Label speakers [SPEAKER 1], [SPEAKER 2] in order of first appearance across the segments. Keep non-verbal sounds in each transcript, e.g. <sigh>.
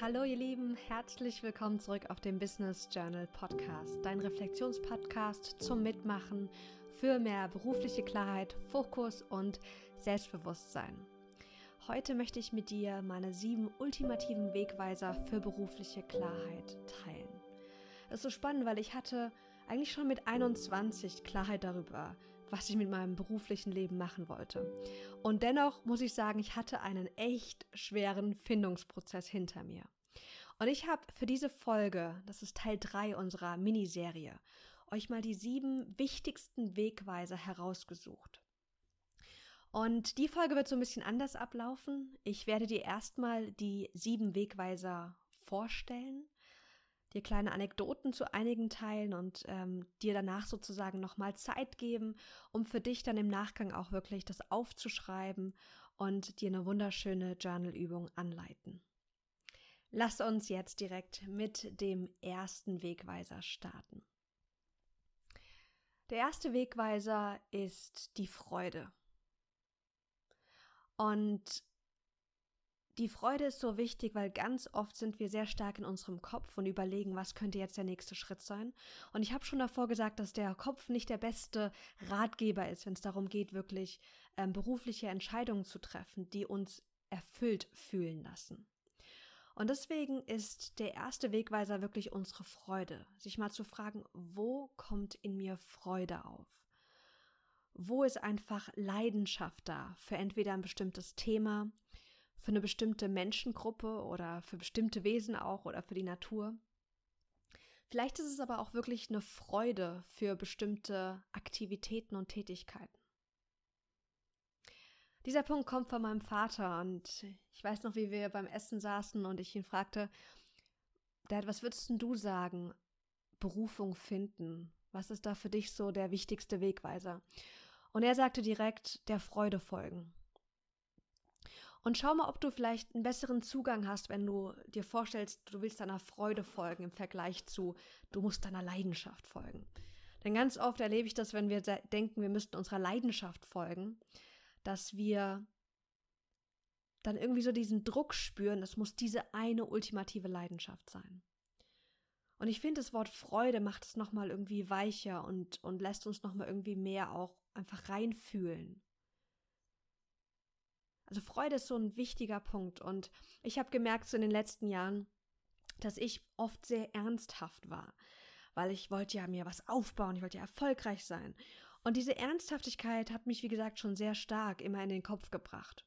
[SPEAKER 1] Hallo ihr Lieben, herzlich willkommen zurück auf dem Business Journal Podcast, dein Reflexionspodcast zum Mitmachen für mehr berufliche Klarheit, Fokus und Selbstbewusstsein. Heute möchte ich mit dir meine sieben ultimativen Wegweiser für berufliche Klarheit teilen. Das ist so spannend, weil ich hatte eigentlich schon mit 21 Klarheit darüber, was ich mit meinem beruflichen Leben machen wollte. Und dennoch muss ich sagen, ich hatte einen echt schweren Findungsprozess hinter mir. Und ich habe für diese Folge, das ist Teil 3 unserer Miniserie, euch mal die sieben wichtigsten Wegweiser herausgesucht. Und die Folge wird so ein bisschen anders ablaufen. Ich werde dir erstmal die sieben Wegweiser vorstellen, dir kleine Anekdoten zu einigen teilen und ähm, dir danach sozusagen nochmal Zeit geben, um für dich dann im Nachgang auch wirklich das aufzuschreiben und dir eine wunderschöne Journalübung anleiten. Lass uns jetzt direkt mit dem ersten Wegweiser starten. Der erste Wegweiser ist die Freude. Und die Freude ist so wichtig, weil ganz oft sind wir sehr stark in unserem Kopf und überlegen, was könnte jetzt der nächste Schritt sein. Und ich habe schon davor gesagt, dass der Kopf nicht der beste Ratgeber ist, wenn es darum geht, wirklich ähm, berufliche Entscheidungen zu treffen, die uns erfüllt fühlen lassen. Und deswegen ist der erste Wegweiser wirklich unsere Freude, sich mal zu fragen, wo kommt in mir Freude auf? Wo ist einfach Leidenschaft da für entweder ein bestimmtes Thema, für eine bestimmte Menschengruppe oder für bestimmte Wesen auch oder für die Natur? Vielleicht ist es aber auch wirklich eine Freude für bestimmte Aktivitäten und Tätigkeiten. Dieser Punkt kommt von meinem Vater und ich weiß noch, wie wir beim Essen saßen und ich ihn fragte, Dad, was würdest du sagen? Berufung finden. Was ist da für dich so der wichtigste Wegweiser? Und er sagte direkt, der Freude folgen. Und schau mal, ob du vielleicht einen besseren Zugang hast, wenn du dir vorstellst, du willst deiner Freude folgen im Vergleich zu, du musst deiner Leidenschaft folgen. Denn ganz oft erlebe ich das, wenn wir denken, wir müssten unserer Leidenschaft folgen, dass wir dann irgendwie so diesen Druck spüren, es muss diese eine ultimative Leidenschaft sein. Und ich finde, das Wort Freude macht es nochmal irgendwie weicher und, und lässt uns nochmal irgendwie mehr auch einfach reinfühlen. Also Freude ist so ein wichtiger Punkt. Und ich habe gemerkt so in den letzten Jahren, dass ich oft sehr ernsthaft war, weil ich wollte ja mir was aufbauen, ich wollte ja erfolgreich sein. Und diese Ernsthaftigkeit hat mich, wie gesagt, schon sehr stark immer in den Kopf gebracht.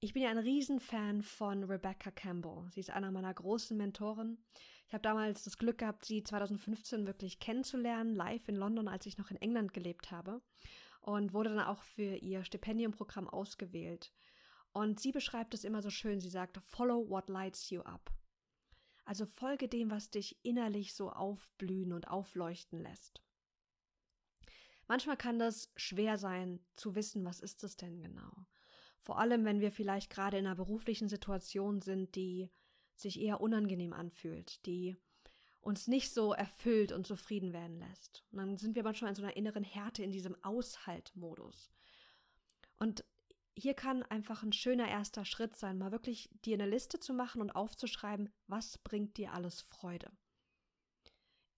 [SPEAKER 1] Ich bin ja ein Riesenfan von Rebecca Campbell. Sie ist einer meiner großen Mentoren. Ich habe damals das Glück gehabt, sie 2015 wirklich kennenzulernen, live in London, als ich noch in England gelebt habe. Und wurde dann auch für ihr Stipendiumprogramm ausgewählt. Und sie beschreibt es immer so schön. Sie sagt, follow what lights you up. Also folge dem, was dich innerlich so aufblühen und aufleuchten lässt. Manchmal kann das schwer sein zu wissen, was ist es denn genau. Vor allem, wenn wir vielleicht gerade in einer beruflichen Situation sind, die sich eher unangenehm anfühlt, die uns nicht so erfüllt und zufrieden werden lässt. Und dann sind wir manchmal in so einer inneren Härte, in diesem Aushaltmodus. Und hier kann einfach ein schöner erster Schritt sein, mal wirklich dir eine Liste zu machen und aufzuschreiben, was bringt dir alles Freude.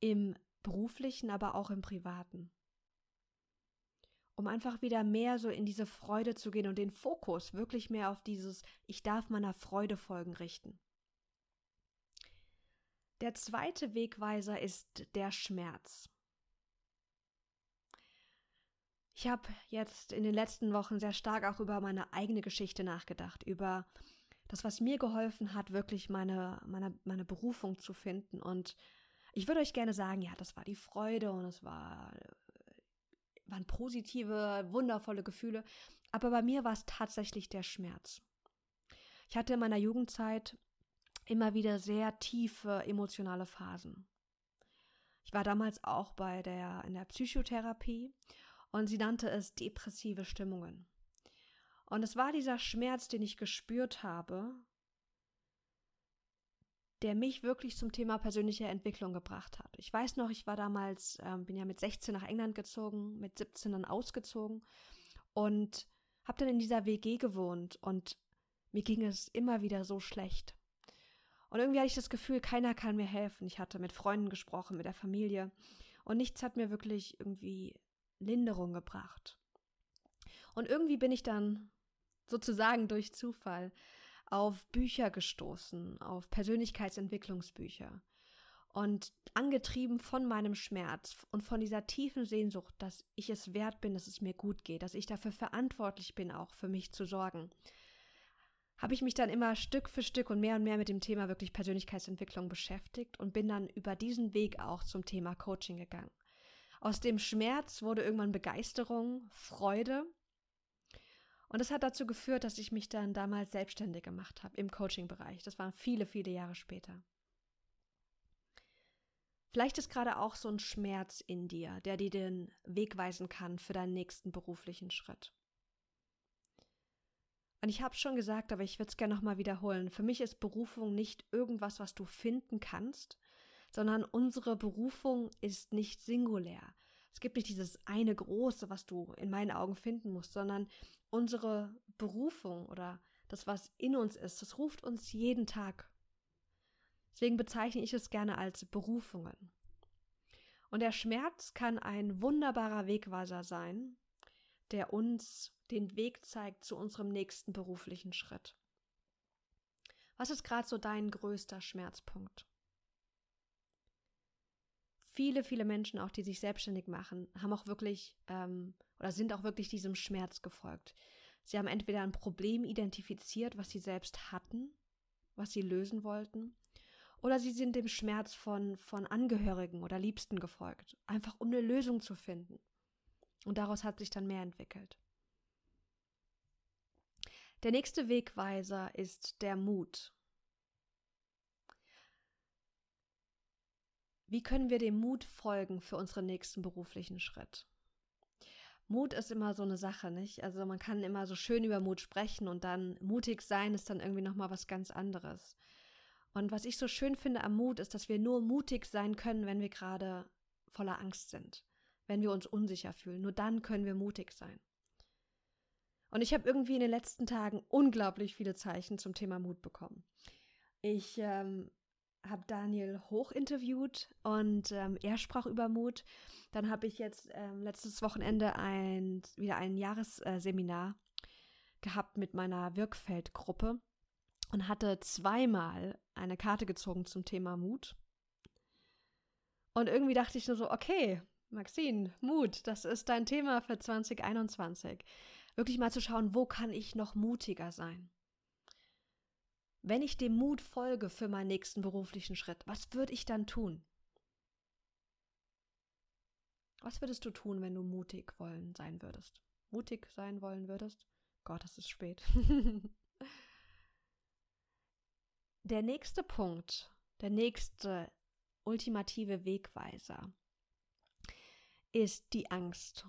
[SPEAKER 1] Im beruflichen, aber auch im privaten um einfach wieder mehr so in diese Freude zu gehen und den Fokus wirklich mehr auf dieses Ich darf meiner Freude folgen richten. Der zweite Wegweiser ist der Schmerz. Ich habe jetzt in den letzten Wochen sehr stark auch über meine eigene Geschichte nachgedacht, über das, was mir geholfen hat, wirklich meine, meine, meine Berufung zu finden. Und ich würde euch gerne sagen, ja, das war die Freude und es war waren positive, wundervolle Gefühle. Aber bei mir war es tatsächlich der Schmerz. Ich hatte in meiner Jugendzeit immer wieder sehr tiefe emotionale Phasen. Ich war damals auch bei der, in der Psychotherapie und sie nannte es depressive Stimmungen. Und es war dieser Schmerz, den ich gespürt habe, der mich wirklich zum Thema persönliche Entwicklung gebracht hat. Ich weiß noch, ich war damals, äh, bin ja mit 16 nach England gezogen, mit 17 dann ausgezogen und habe dann in dieser WG gewohnt und mir ging es immer wieder so schlecht. Und irgendwie hatte ich das Gefühl, keiner kann mir helfen. Ich hatte mit Freunden gesprochen, mit der Familie. Und nichts hat mir wirklich irgendwie Linderung gebracht. Und irgendwie bin ich dann sozusagen durch Zufall auf Bücher gestoßen, auf Persönlichkeitsentwicklungsbücher. Und angetrieben von meinem Schmerz und von dieser tiefen Sehnsucht, dass ich es wert bin, dass es mir gut geht, dass ich dafür verantwortlich bin, auch für mich zu sorgen, habe ich mich dann immer Stück für Stück und mehr und mehr mit dem Thema wirklich Persönlichkeitsentwicklung beschäftigt und bin dann über diesen Weg auch zum Thema Coaching gegangen. Aus dem Schmerz wurde irgendwann Begeisterung, Freude. Und das hat dazu geführt, dass ich mich dann damals selbstständig gemacht habe im Coaching-Bereich. Das waren viele, viele Jahre später. Vielleicht ist gerade auch so ein Schmerz in dir, der dir den Weg weisen kann für deinen nächsten beruflichen Schritt. Und ich habe schon gesagt, aber ich würde es gerne nochmal wiederholen. Für mich ist Berufung nicht irgendwas, was du finden kannst, sondern unsere Berufung ist nicht singulär. Es gibt nicht dieses eine große, was du in meinen Augen finden musst, sondern unsere Berufung oder das, was in uns ist, das ruft uns jeden Tag. Deswegen bezeichne ich es gerne als Berufungen. Und der Schmerz kann ein wunderbarer Wegweiser sein, der uns den Weg zeigt zu unserem nächsten beruflichen Schritt. Was ist gerade so dein größter Schmerzpunkt? Viele, viele Menschen, auch die sich selbstständig machen, haben auch wirklich ähm, oder sind auch wirklich diesem Schmerz gefolgt. Sie haben entweder ein Problem identifiziert, was sie selbst hatten, was sie lösen wollten, oder sie sind dem Schmerz von, von Angehörigen oder Liebsten gefolgt, einfach um eine Lösung zu finden. Und daraus hat sich dann mehr entwickelt. Der nächste Wegweiser ist der Mut. Wie können wir dem Mut folgen für unseren nächsten beruflichen Schritt? Mut ist immer so eine Sache, nicht? Also man kann immer so schön über Mut sprechen und dann mutig sein ist dann irgendwie noch mal was ganz anderes. Und was ich so schön finde am Mut ist, dass wir nur mutig sein können, wenn wir gerade voller Angst sind, wenn wir uns unsicher fühlen. Nur dann können wir mutig sein. Und ich habe irgendwie in den letzten Tagen unglaublich viele Zeichen zum Thema Mut bekommen. Ich ähm, habe Daniel Hoch interviewt und ähm, er sprach über Mut. Dann habe ich jetzt ähm, letztes Wochenende ein, wieder ein Jahresseminar gehabt mit meiner Wirkfeldgruppe und hatte zweimal eine Karte gezogen zum Thema Mut. Und irgendwie dachte ich nur so, okay, Maxine, Mut, das ist dein Thema für 2021 wirklich mal zu schauen, wo kann ich noch mutiger sein? Wenn ich dem Mut folge für meinen nächsten beruflichen Schritt, was würde ich dann tun? Was würdest du tun, wenn du mutig wollen sein würdest? Mutig sein wollen würdest? Gott, es ist spät. <laughs> der nächste Punkt, der nächste ultimative Wegweiser ist die Angst.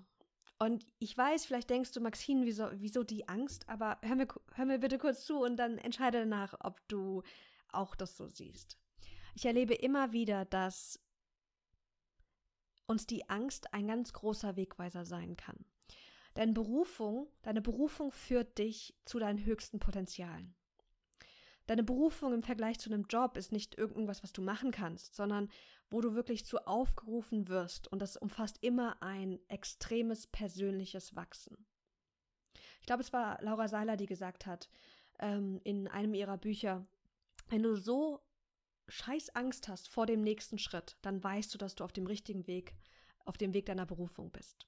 [SPEAKER 1] Und ich weiß, vielleicht denkst du, Maxine, wieso, wieso die Angst? Aber hör mir, hör mir bitte kurz zu und dann entscheide danach, ob du auch das so siehst. Ich erlebe immer wieder, dass uns die Angst ein ganz großer Wegweiser sein kann. Deine Berufung, deine Berufung führt dich zu deinen höchsten Potenzialen. Deine Berufung im Vergleich zu einem Job ist nicht irgendwas, was du machen kannst, sondern wo du wirklich zu aufgerufen wirst. Und das umfasst immer ein extremes persönliches Wachsen. Ich glaube, es war Laura Seiler, die gesagt hat ähm, in einem ihrer Bücher, wenn du so scheiß Angst hast vor dem nächsten Schritt, dann weißt du, dass du auf dem richtigen Weg, auf dem Weg deiner Berufung bist.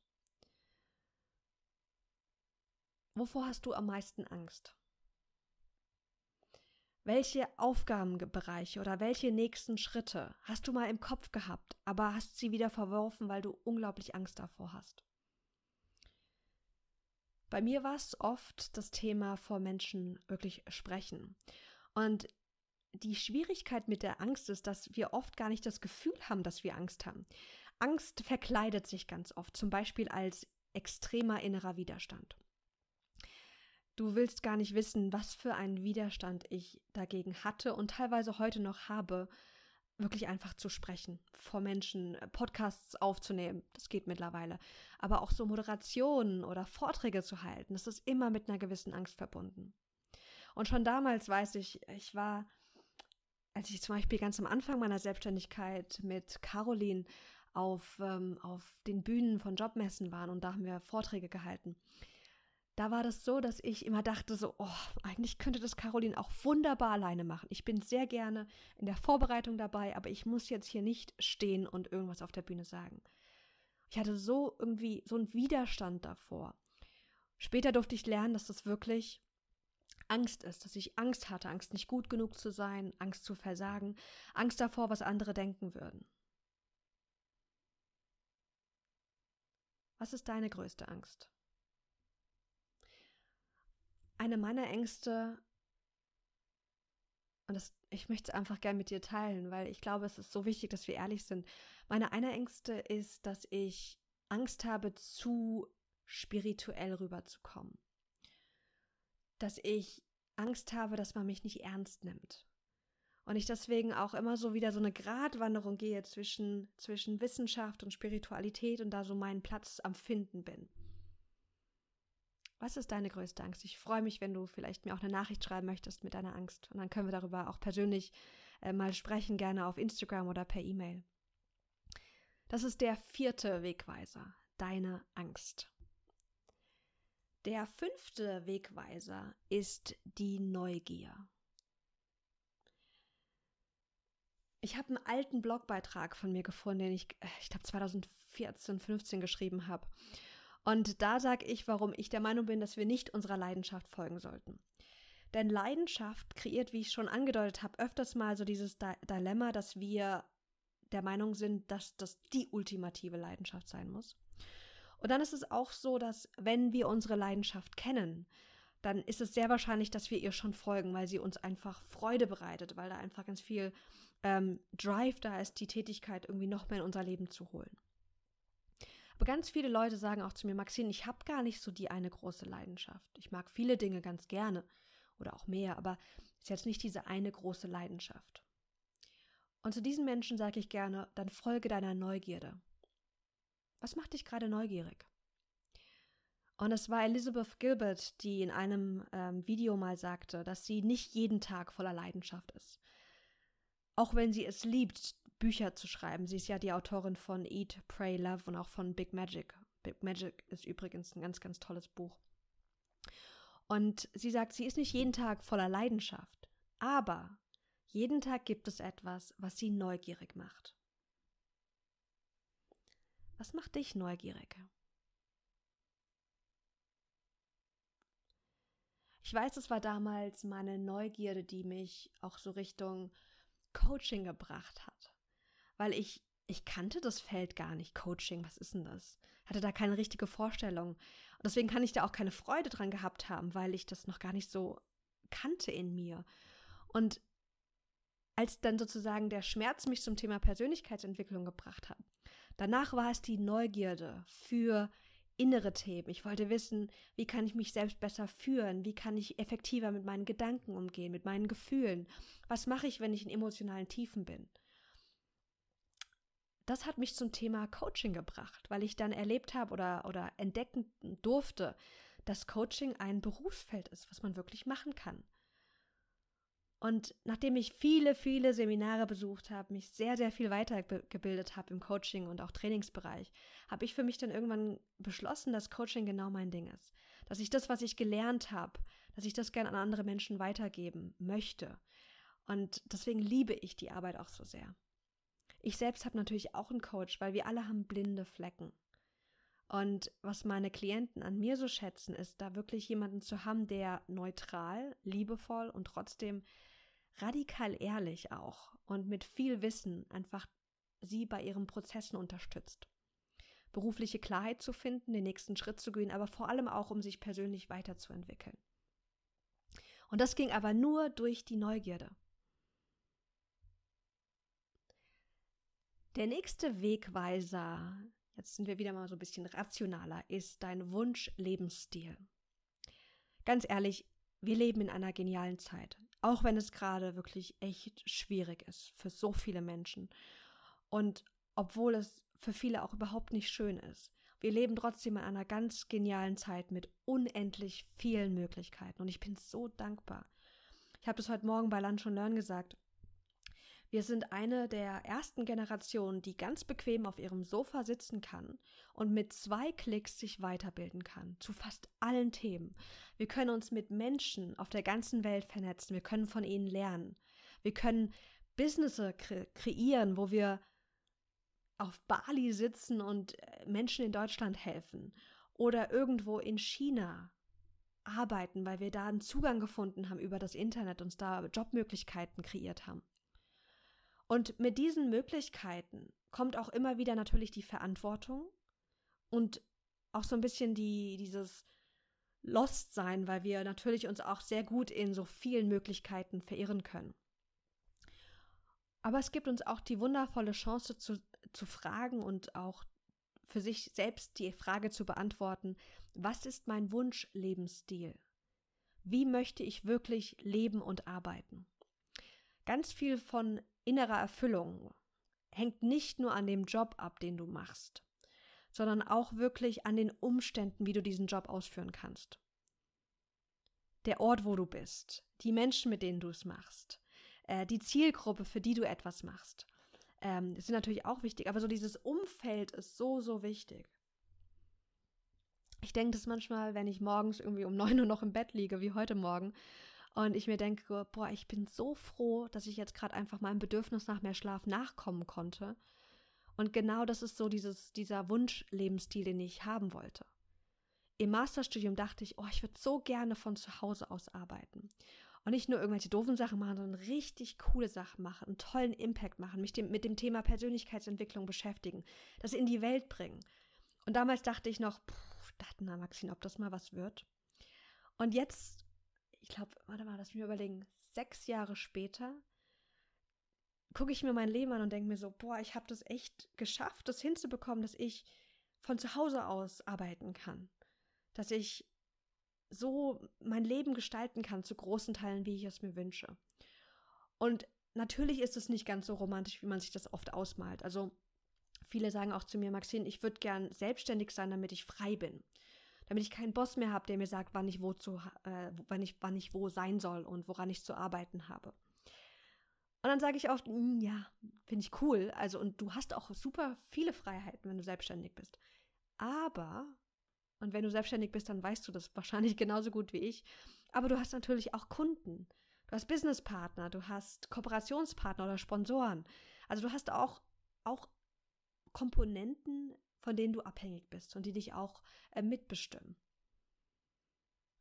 [SPEAKER 1] Wovor hast du am meisten Angst? Welche Aufgabenbereiche oder welche nächsten Schritte hast du mal im Kopf gehabt, aber hast sie wieder verworfen, weil du unglaublich Angst davor hast? Bei mir war es oft das Thema vor Menschen wirklich sprechen. Und die Schwierigkeit mit der Angst ist, dass wir oft gar nicht das Gefühl haben, dass wir Angst haben. Angst verkleidet sich ganz oft, zum Beispiel als extremer innerer Widerstand. Du willst gar nicht wissen, was für einen Widerstand ich dagegen hatte und teilweise heute noch habe, wirklich einfach zu sprechen, vor Menschen äh, Podcasts aufzunehmen. Das geht mittlerweile. Aber auch so Moderationen oder Vorträge zu halten, das ist immer mit einer gewissen Angst verbunden. Und schon damals weiß ich, ich war als ich zum Beispiel ganz am Anfang meiner Selbstständigkeit mit Caroline auf, ähm, auf den Bühnen von Jobmessen waren und da haben wir Vorträge gehalten. Da war das so, dass ich immer dachte, so, oh, eigentlich könnte das Caroline auch wunderbar alleine machen. Ich bin sehr gerne in der Vorbereitung dabei, aber ich muss jetzt hier nicht stehen und irgendwas auf der Bühne sagen. Ich hatte so irgendwie so einen Widerstand davor. Später durfte ich lernen, dass das wirklich Angst ist, dass ich Angst hatte, Angst nicht gut genug zu sein, Angst zu versagen, Angst davor, was andere denken würden. Was ist deine größte Angst? Eine meiner Ängste, und das, ich möchte es einfach gerne mit dir teilen, weil ich glaube, es ist so wichtig, dass wir ehrlich sind. Meine eine Ängste ist, dass ich Angst habe, zu spirituell rüberzukommen dass ich Angst habe, dass man mich nicht ernst nimmt. Und ich deswegen auch immer so wieder so eine Gratwanderung gehe zwischen, zwischen Wissenschaft und Spiritualität und da so meinen Platz am Finden bin. Was ist deine größte Angst? Ich freue mich, wenn du vielleicht mir auch eine Nachricht schreiben möchtest mit deiner Angst. Und dann können wir darüber auch persönlich äh, mal sprechen, gerne auf Instagram oder per E-Mail. Das ist der vierte Wegweiser, deine Angst. Der fünfte Wegweiser ist die Neugier. Ich habe einen alten Blogbeitrag von mir gefunden, den ich, äh, ich glaube, 2014, 15 geschrieben habe. Und da sage ich, warum ich der Meinung bin, dass wir nicht unserer Leidenschaft folgen sollten. Denn Leidenschaft kreiert, wie ich schon angedeutet habe, öfters mal so dieses Dilemma, dass wir der Meinung sind, dass das die ultimative Leidenschaft sein muss. Und dann ist es auch so, dass wenn wir unsere Leidenschaft kennen, dann ist es sehr wahrscheinlich, dass wir ihr schon folgen, weil sie uns einfach Freude bereitet, weil da einfach ganz viel ähm, Drive da ist, die Tätigkeit irgendwie noch mehr in unser Leben zu holen. Aber ganz viele Leute sagen auch zu mir, Maxine, ich habe gar nicht so die eine große Leidenschaft. Ich mag viele Dinge ganz gerne oder auch mehr, aber es ist jetzt nicht diese eine große Leidenschaft. Und zu diesen Menschen sage ich gerne, dann folge deiner Neugierde. Was macht dich gerade neugierig? Und es war Elizabeth Gilbert, die in einem ähm, Video mal sagte, dass sie nicht jeden Tag voller Leidenschaft ist. Auch wenn sie es liebt, Bücher zu schreiben. Sie ist ja die Autorin von Eat, Pray, Love und auch von Big Magic. Big Magic ist übrigens ein ganz, ganz tolles Buch. Und sie sagt, sie ist nicht jeden Tag voller Leidenschaft, aber jeden Tag gibt es etwas, was sie neugierig macht. Was macht dich neugierig? Ich weiß, es war damals meine Neugierde, die mich auch so Richtung Coaching gebracht hat. Weil ich, ich kannte das Feld gar nicht. Coaching, was ist denn das? Hatte da keine richtige Vorstellung. Und deswegen kann ich da auch keine Freude dran gehabt haben, weil ich das noch gar nicht so kannte in mir. Und als dann sozusagen der Schmerz mich zum Thema Persönlichkeitsentwicklung gebracht hat, Danach war es die Neugierde für innere Themen. Ich wollte wissen, wie kann ich mich selbst besser führen? Wie kann ich effektiver mit meinen Gedanken umgehen, mit meinen Gefühlen? Was mache ich, wenn ich in emotionalen Tiefen bin? Das hat mich zum Thema Coaching gebracht, weil ich dann erlebt habe oder, oder entdecken durfte, dass Coaching ein Berufsfeld ist, was man wirklich machen kann. Und nachdem ich viele, viele Seminare besucht habe, mich sehr, sehr viel weitergebildet habe im Coaching und auch Trainingsbereich, habe ich für mich dann irgendwann beschlossen, dass Coaching genau mein Ding ist. Dass ich das, was ich gelernt habe, dass ich das gerne an andere Menschen weitergeben möchte. Und deswegen liebe ich die Arbeit auch so sehr. Ich selbst habe natürlich auch einen Coach, weil wir alle haben blinde Flecken. Und was meine Klienten an mir so schätzen, ist, da wirklich jemanden zu haben, der neutral, liebevoll und trotzdem radikal ehrlich auch und mit viel Wissen einfach sie bei ihren Prozessen unterstützt. Berufliche Klarheit zu finden, den nächsten Schritt zu gehen, aber vor allem auch, um sich persönlich weiterzuentwickeln. Und das ging aber nur durch die Neugierde. Der nächste Wegweiser, jetzt sind wir wieder mal so ein bisschen rationaler, ist dein Wunsch-Lebensstil. Ganz ehrlich, wir leben in einer genialen Zeit. Auch wenn es gerade wirklich echt schwierig ist für so viele Menschen. Und obwohl es für viele auch überhaupt nicht schön ist. Wir leben trotzdem in einer ganz genialen Zeit mit unendlich vielen Möglichkeiten. Und ich bin so dankbar. Ich habe das heute Morgen bei Lunch and Learn gesagt. Wir sind eine der ersten Generationen, die ganz bequem auf ihrem Sofa sitzen kann und mit zwei Klicks sich weiterbilden kann, zu fast allen Themen. Wir können uns mit Menschen auf der ganzen Welt vernetzen, wir können von ihnen lernen. Wir können Business kre kreieren, wo wir auf Bali sitzen und äh, Menschen in Deutschland helfen oder irgendwo in China arbeiten, weil wir da einen Zugang gefunden haben über das Internet und da Jobmöglichkeiten kreiert haben. Und mit diesen Möglichkeiten kommt auch immer wieder natürlich die Verantwortung und auch so ein bisschen die, dieses Lost-Sein, weil wir natürlich uns auch sehr gut in so vielen Möglichkeiten verirren können. Aber es gibt uns auch die wundervolle Chance zu, zu fragen und auch für sich selbst die Frage zu beantworten, was ist mein Wunschlebensstil? Wie möchte ich wirklich leben und arbeiten? Ganz viel von innerer Erfüllung hängt nicht nur an dem Job ab, den du machst, sondern auch wirklich an den Umständen, wie du diesen Job ausführen kannst. Der Ort, wo du bist, die Menschen, mit denen du es machst, äh, die Zielgruppe, für die du etwas machst, ähm, sind natürlich auch wichtig, aber so dieses Umfeld ist so, so wichtig. Ich denke das manchmal, wenn ich morgens irgendwie um 9 Uhr noch im Bett liege, wie heute Morgen, und ich mir denke, boah, ich bin so froh, dass ich jetzt gerade einfach meinem Bedürfnis nach mehr Schlaf nachkommen konnte. Und genau das ist so dieses, dieser Wunschlebensstil, den ich haben wollte. Im Masterstudium dachte ich, oh, ich würde so gerne von zu Hause aus arbeiten. Und nicht nur irgendwelche doofen Sachen machen, sondern richtig coole Sachen machen, einen tollen Impact machen, mich dem, mit dem Thema Persönlichkeitsentwicklung beschäftigen, das in die Welt bringen. Und damals dachte ich noch, pff, dachte, na Maxine, ob das mal was wird. Und jetzt ich glaube, warte mal, lass mich überlegen, sechs Jahre später gucke ich mir mein Leben an und denke mir so, boah, ich habe das echt geschafft, das hinzubekommen, dass ich von zu Hause aus arbeiten kann. Dass ich so mein Leben gestalten kann zu großen Teilen, wie ich es mir wünsche. Und natürlich ist es nicht ganz so romantisch, wie man sich das oft ausmalt. Also viele sagen auch zu mir, Maxine, ich würde gern selbstständig sein, damit ich frei bin damit ich keinen Boss mehr habe, der mir sagt, wann ich wo zu, äh, wann ich, wann ich wo sein soll und woran ich zu arbeiten habe. Und dann sage ich oft, hm, ja, finde ich cool. Also, und du hast auch super viele Freiheiten, wenn du selbstständig bist. Aber, und wenn du selbstständig bist, dann weißt du das <laughs> wahrscheinlich genauso gut wie ich. Aber du hast natürlich auch Kunden. Du hast Businesspartner, du hast Kooperationspartner oder Sponsoren. Also du hast auch, auch Komponenten von denen du abhängig bist und die dich auch äh, mitbestimmen.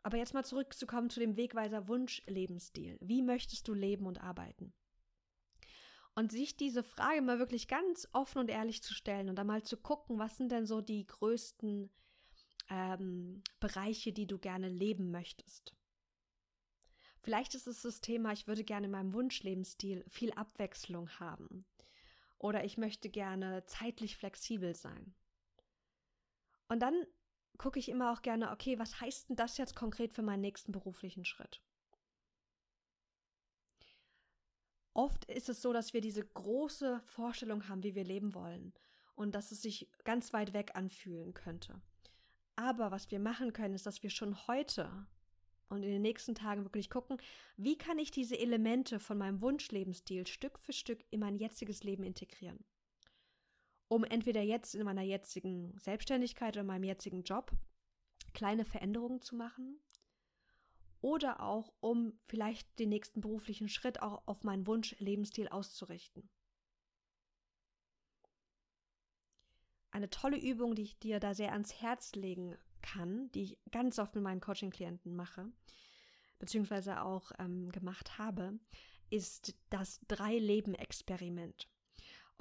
[SPEAKER 1] Aber jetzt mal zurückzukommen zu dem Wegweiser Wunschlebensstil. Wie möchtest du leben und arbeiten? Und sich diese Frage mal wirklich ganz offen und ehrlich zu stellen und dann mal zu gucken, was sind denn so die größten ähm, Bereiche, die du gerne leben möchtest. Vielleicht ist es das Thema, ich würde gerne in meinem Wunschlebensstil viel Abwechslung haben. Oder ich möchte gerne zeitlich flexibel sein. Und dann gucke ich immer auch gerne, okay, was heißt denn das jetzt konkret für meinen nächsten beruflichen Schritt? Oft ist es so, dass wir diese große Vorstellung haben, wie wir leben wollen und dass es sich ganz weit weg anfühlen könnte. Aber was wir machen können, ist, dass wir schon heute und in den nächsten Tagen wirklich gucken, wie kann ich diese Elemente von meinem Wunschlebensstil Stück für Stück in mein jetziges Leben integrieren um entweder jetzt in meiner jetzigen Selbstständigkeit oder meinem jetzigen Job kleine Veränderungen zu machen oder auch um vielleicht den nächsten beruflichen Schritt auch auf meinen Wunsch Lebensstil auszurichten. Eine tolle Übung, die ich dir da sehr ans Herz legen kann, die ich ganz oft mit meinen Coaching-Klienten mache, beziehungsweise auch ähm, gemacht habe, ist das Drei-Leben-Experiment.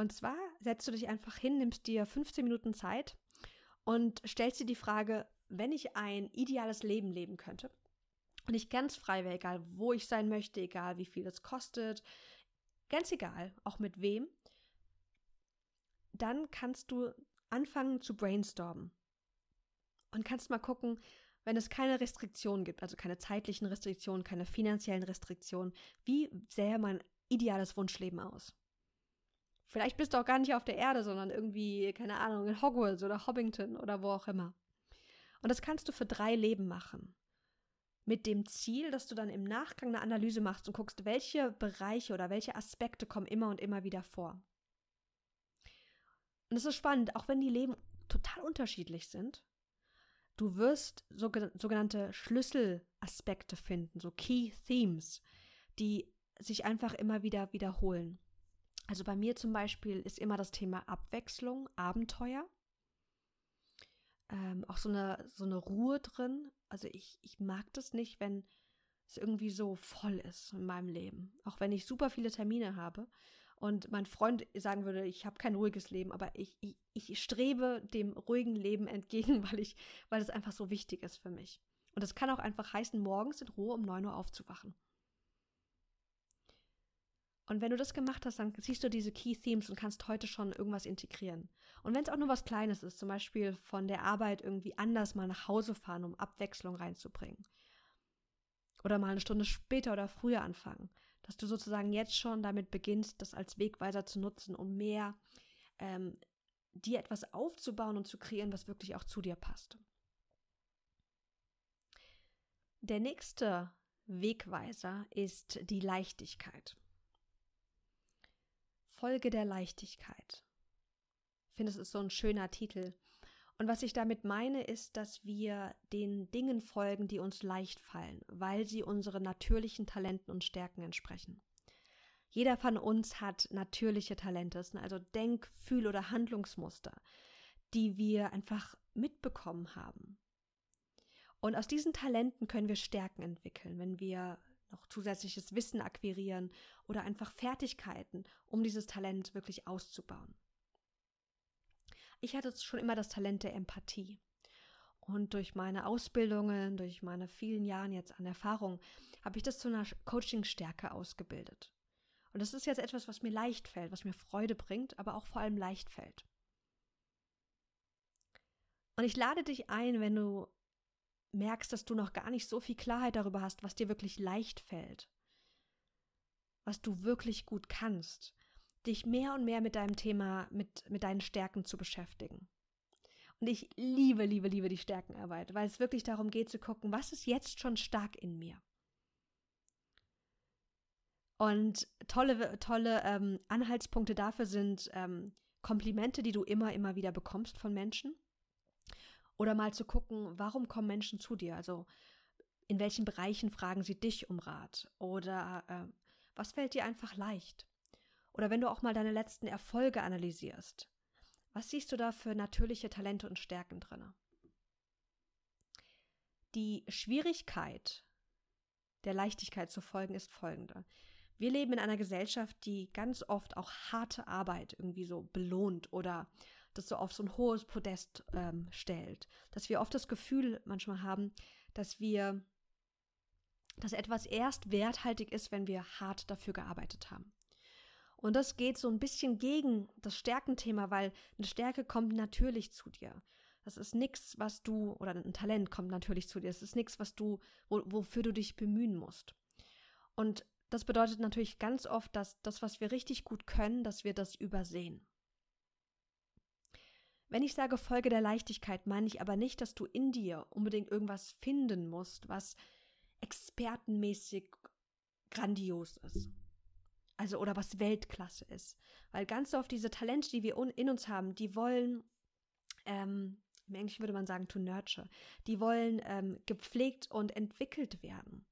[SPEAKER 1] Und zwar setzt du dich einfach hin, nimmst dir 15 Minuten Zeit und stellst dir die Frage, wenn ich ein ideales Leben leben könnte und ich ganz frei wäre, egal wo ich sein möchte, egal wie viel es kostet, ganz egal, auch mit wem, dann kannst du anfangen zu brainstormen und kannst mal gucken, wenn es keine Restriktionen gibt, also keine zeitlichen Restriktionen, keine finanziellen Restriktionen, wie sähe mein ideales Wunschleben aus? Vielleicht bist du auch gar nicht auf der Erde, sondern irgendwie, keine Ahnung, in Hogwarts oder Hobbington oder wo auch immer. Und das kannst du für drei Leben machen. mit dem Ziel, dass du dann im Nachgang eine Analyse machst und guckst, welche Bereiche oder welche Aspekte kommen immer und immer wieder vor. Und es ist spannend, auch wenn die Leben total unterschiedlich sind, du wirst sogenannte Schlüsselaspekte finden, so Key Themes, die sich einfach immer wieder wiederholen. Also bei mir zum Beispiel ist immer das Thema Abwechslung, Abenteuer. Ähm, auch so eine, so eine Ruhe drin. Also ich, ich mag das nicht, wenn es irgendwie so voll ist in meinem Leben. Auch wenn ich super viele Termine habe und mein Freund sagen würde, ich habe kein ruhiges Leben, aber ich, ich, ich strebe dem ruhigen Leben entgegen, <laughs> weil ich, weil es einfach so wichtig ist für mich. Und das kann auch einfach heißen, morgens in Ruhe um 9 Uhr aufzuwachen. Und wenn du das gemacht hast, dann siehst du diese Key Themes und kannst heute schon irgendwas integrieren. Und wenn es auch nur was Kleines ist, zum Beispiel von der Arbeit irgendwie anders mal nach Hause fahren, um Abwechslung reinzubringen. Oder mal eine Stunde später oder früher anfangen. Dass du sozusagen jetzt schon damit beginnst, das als Wegweiser zu nutzen, um mehr ähm, dir etwas aufzubauen und zu kreieren, was wirklich auch zu dir passt. Der nächste Wegweiser ist die Leichtigkeit. Folge der Leichtigkeit. Ich finde, es ist so ein schöner Titel. Und was ich damit meine, ist, dass wir den Dingen folgen, die uns leicht fallen, weil sie unseren natürlichen Talenten und Stärken entsprechen. Jeder von uns hat natürliche Talente, also Denk-, Fühl- oder Handlungsmuster, die wir einfach mitbekommen haben. Und aus diesen Talenten können wir Stärken entwickeln, wenn wir noch zusätzliches Wissen akquirieren oder einfach Fertigkeiten, um dieses Talent wirklich auszubauen. Ich hatte schon immer das Talent der Empathie. Und durch meine Ausbildungen, durch meine vielen Jahre jetzt an Erfahrung, habe ich das zu einer Coaching-Stärke ausgebildet. Und das ist jetzt etwas, was mir leicht fällt, was mir Freude bringt, aber auch vor allem leicht fällt. Und ich lade dich ein, wenn du merkst, dass du noch gar nicht so viel Klarheit darüber hast, was dir wirklich leicht fällt, was du wirklich gut kannst, dich mehr und mehr mit deinem Thema, mit, mit deinen Stärken zu beschäftigen. Und ich liebe, liebe, liebe die Stärkenarbeit, weil es wirklich darum geht zu gucken, was ist jetzt schon stark in mir. Und tolle, tolle ähm, Anhaltspunkte dafür sind ähm, Komplimente, die du immer, immer wieder bekommst von Menschen. Oder mal zu gucken, warum kommen Menschen zu dir? Also in welchen Bereichen fragen sie dich um Rat? Oder äh, was fällt dir einfach leicht? Oder wenn du auch mal deine letzten Erfolge analysierst, was siehst du da für natürliche Talente und Stärken drin? Die Schwierigkeit der Leichtigkeit zu folgen ist folgende. Wir leben in einer Gesellschaft, die ganz oft auch harte Arbeit irgendwie so belohnt oder das so auf so ein hohes Podest ähm, stellt. Dass wir oft das Gefühl manchmal haben, dass wir, dass etwas erst werthaltig ist, wenn wir hart dafür gearbeitet haben. Und das geht so ein bisschen gegen das Stärkenthema, weil eine Stärke kommt natürlich zu dir. Das ist nichts, was du, oder ein Talent kommt natürlich zu dir. Das ist nichts, was du, wo, wofür du dich bemühen musst. Und das bedeutet natürlich ganz oft, dass das, was wir richtig gut können, dass wir das übersehen. Wenn ich sage Folge der Leichtigkeit, meine ich aber nicht, dass du in dir unbedingt irgendwas finden musst, was expertenmäßig grandios ist. Also oder was Weltklasse ist. Weil ganz oft diese Talente, die wir in uns haben, die wollen, ähm, im Englischen würde man sagen to nurture, die wollen ähm, gepflegt und entwickelt werden.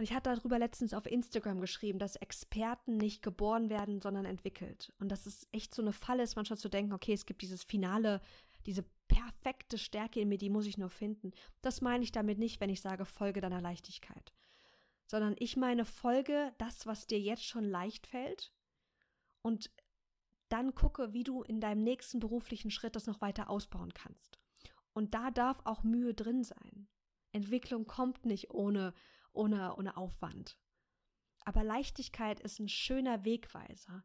[SPEAKER 1] Und ich hatte darüber letztens auf Instagram geschrieben, dass Experten nicht geboren werden, sondern entwickelt. Und dass es echt so eine Falle ist, manchmal zu denken, okay, es gibt dieses finale, diese perfekte Stärke in mir, die muss ich nur finden. Das meine ich damit nicht, wenn ich sage, folge deiner Leichtigkeit. Sondern ich meine, folge das, was dir jetzt schon leicht fällt und dann gucke, wie du in deinem nächsten beruflichen Schritt das noch weiter ausbauen kannst. Und da darf auch Mühe drin sein. Entwicklung kommt nicht ohne ohne, ohne Aufwand. Aber Leichtigkeit ist ein schöner Wegweiser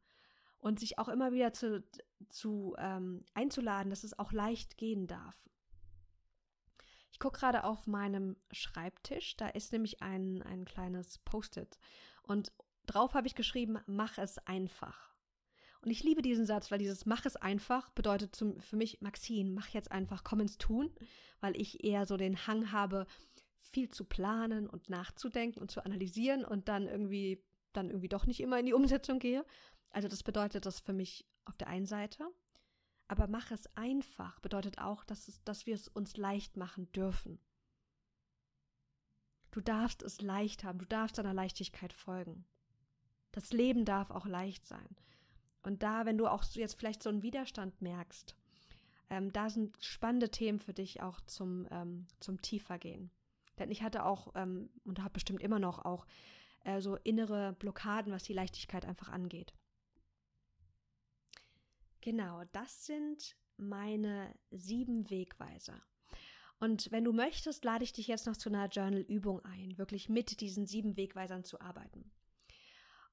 [SPEAKER 1] und sich auch immer wieder zu, zu ähm, einzuladen, dass es auch leicht gehen darf. Ich gucke gerade auf meinem Schreibtisch, da ist nämlich ein, ein kleines Post-it und drauf habe ich geschrieben, mach es einfach. Und ich liebe diesen Satz, weil dieses Mach es einfach bedeutet zum, für mich, Maxine, mach jetzt einfach, komm ins Tun, weil ich eher so den Hang habe, viel zu planen und nachzudenken und zu analysieren und dann irgendwie dann irgendwie doch nicht immer in die Umsetzung gehe. Also das bedeutet das für mich auf der einen Seite. Aber mach es einfach bedeutet auch, dass, es, dass wir es uns leicht machen dürfen. Du darfst es leicht haben, du darfst deiner Leichtigkeit folgen. Das Leben darf auch leicht sein. Und da, wenn du auch jetzt vielleicht so einen Widerstand merkst, ähm, da sind spannende Themen für dich auch zum, ähm, zum Tiefergehen. Denn ich hatte auch ähm, und habe bestimmt immer noch auch äh, so innere Blockaden, was die Leichtigkeit einfach angeht. Genau, das sind meine sieben Wegweiser. Und wenn du möchtest, lade ich dich jetzt noch zu einer Journal-Übung ein, wirklich mit diesen sieben Wegweisern zu arbeiten.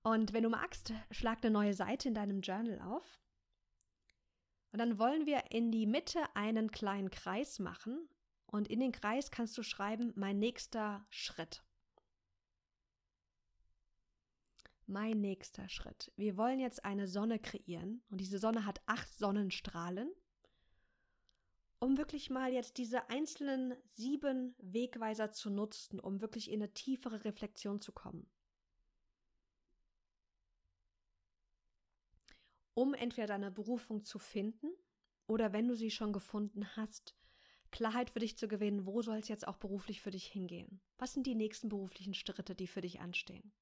[SPEAKER 1] Und wenn du magst, schlag eine neue Seite in deinem Journal auf. Und dann wollen wir in die Mitte einen kleinen Kreis machen. Und in den Kreis kannst du schreiben, mein nächster Schritt. Mein nächster Schritt. Wir wollen jetzt eine Sonne kreieren. Und diese Sonne hat acht Sonnenstrahlen. Um wirklich mal jetzt diese einzelnen sieben Wegweiser zu nutzen, um wirklich in eine tiefere Reflexion zu kommen. um entweder deine Berufung zu finden oder wenn du sie schon gefunden hast, Klarheit für dich zu gewinnen, wo soll es jetzt auch beruflich für dich hingehen? Was sind die nächsten beruflichen Schritte, die für dich anstehen?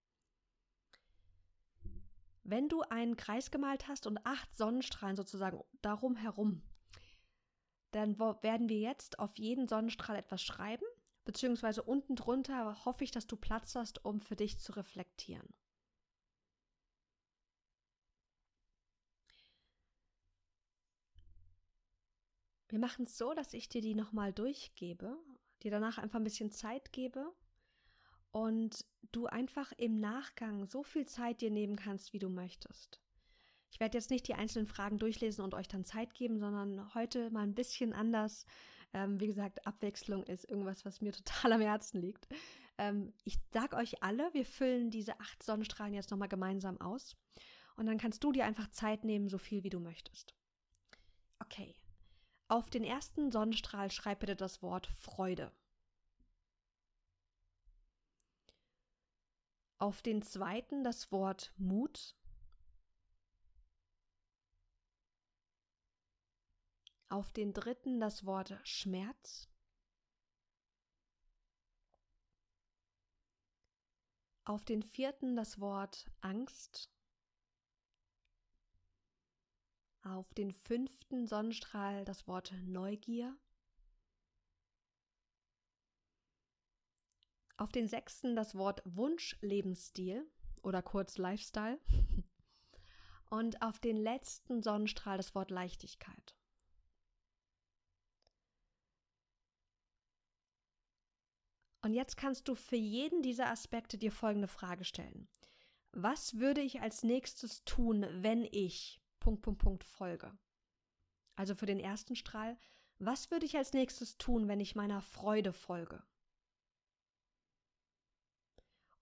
[SPEAKER 1] Wenn du einen Kreis gemalt hast und acht Sonnenstrahlen sozusagen darum herum, dann werden wir jetzt auf jeden Sonnenstrahl etwas schreiben, beziehungsweise unten drunter hoffe ich, dass du Platz hast, um für dich zu reflektieren. Wir machen es so, dass ich dir die nochmal durchgebe, dir danach einfach ein bisschen Zeit gebe und du einfach im Nachgang so viel Zeit dir nehmen kannst, wie du möchtest. Ich werde jetzt nicht die einzelnen Fragen durchlesen und euch dann Zeit geben, sondern heute mal ein bisschen anders. Ähm, wie gesagt, Abwechslung ist irgendwas, was mir <laughs> total am Herzen liegt. Ähm, ich sage euch alle, wir füllen diese acht Sonnenstrahlen jetzt nochmal gemeinsam aus. Und dann kannst du dir einfach Zeit nehmen, so viel wie du möchtest. Okay, auf den ersten Sonnenstrahl schreib bitte das Wort Freude. Auf den zweiten das Wort Mut. Auf den dritten das Wort Schmerz. Auf den vierten das Wort Angst. Auf den fünften Sonnenstrahl das Wort Neugier. Auf den sechsten das Wort Wunschlebensstil oder kurz Lifestyle. <laughs> Und auf den letzten Sonnenstrahl das Wort Leichtigkeit. Und jetzt kannst du für jeden dieser Aspekte dir folgende Frage stellen. Was würde ich als nächstes tun, wenn ich Punkt, Punkt, Punkt Folge. Also für den ersten Strahl, was würde ich als nächstes tun, wenn ich meiner Freude folge?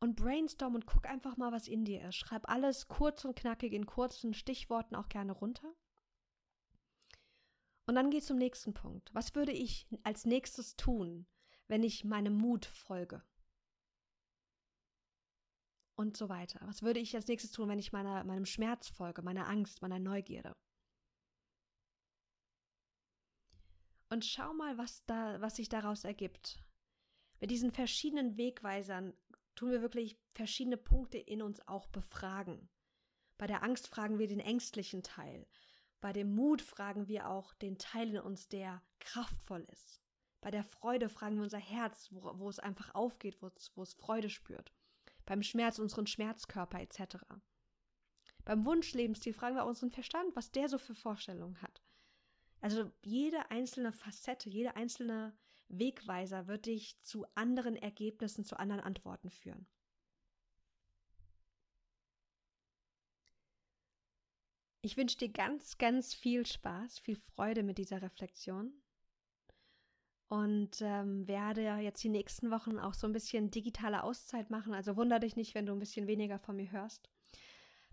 [SPEAKER 1] Und brainstorm und guck einfach mal, was in dir ist. Schreib alles kurz und knackig in kurzen Stichworten auch gerne runter. Und dann geh zum nächsten Punkt. Was würde ich als nächstes tun, wenn ich meinem Mut folge? Und so weiter. Was würde ich als nächstes tun, wenn ich meiner, meinem Schmerz folge, meiner Angst, meiner Neugierde? Und schau mal, was da, was sich daraus ergibt. Mit diesen verschiedenen Wegweisern tun wir wirklich verschiedene Punkte in uns auch befragen. Bei der Angst fragen wir den ängstlichen Teil. Bei dem Mut fragen wir auch den Teil in uns, der kraftvoll ist. Bei der Freude fragen wir unser Herz, wo, wo es einfach aufgeht, wo es, wo es Freude spürt beim Schmerz unseren Schmerzkörper etc. Beim Wunschlebensstil fragen wir unseren Verstand, was der so für Vorstellungen hat. Also jede einzelne Facette, jeder einzelne Wegweiser wird dich zu anderen Ergebnissen, zu anderen Antworten führen. Ich wünsche dir ganz, ganz viel Spaß, viel Freude mit dieser Reflexion und ähm, werde jetzt die nächsten Wochen auch so ein bisschen digitale Auszeit machen. Also wunder dich nicht, wenn du ein bisschen weniger von mir hörst.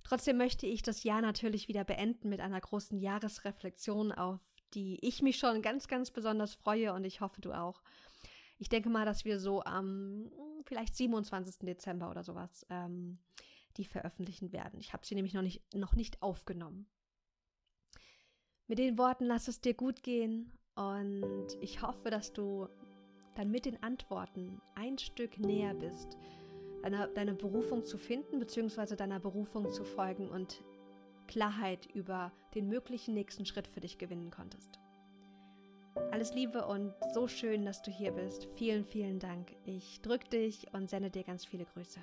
[SPEAKER 1] Trotzdem möchte ich das Jahr natürlich wieder beenden mit einer großen Jahresreflexion, auf die ich mich schon ganz, ganz besonders freue und ich hoffe, du auch. Ich denke mal, dass wir so am vielleicht 27. Dezember oder sowas ähm, die veröffentlichen werden. Ich habe sie nämlich noch nicht, noch nicht aufgenommen. Mit den Worten, lass es dir gut gehen und ich hoffe, dass du dann mit den Antworten ein Stück näher bist, deiner, deine Berufung zu finden, beziehungsweise deiner Berufung zu folgen und Klarheit über den möglichen nächsten Schritt für dich gewinnen konntest. Alles Liebe und so schön, dass du hier bist. Vielen, vielen Dank. Ich drücke dich und sende dir ganz viele Grüße.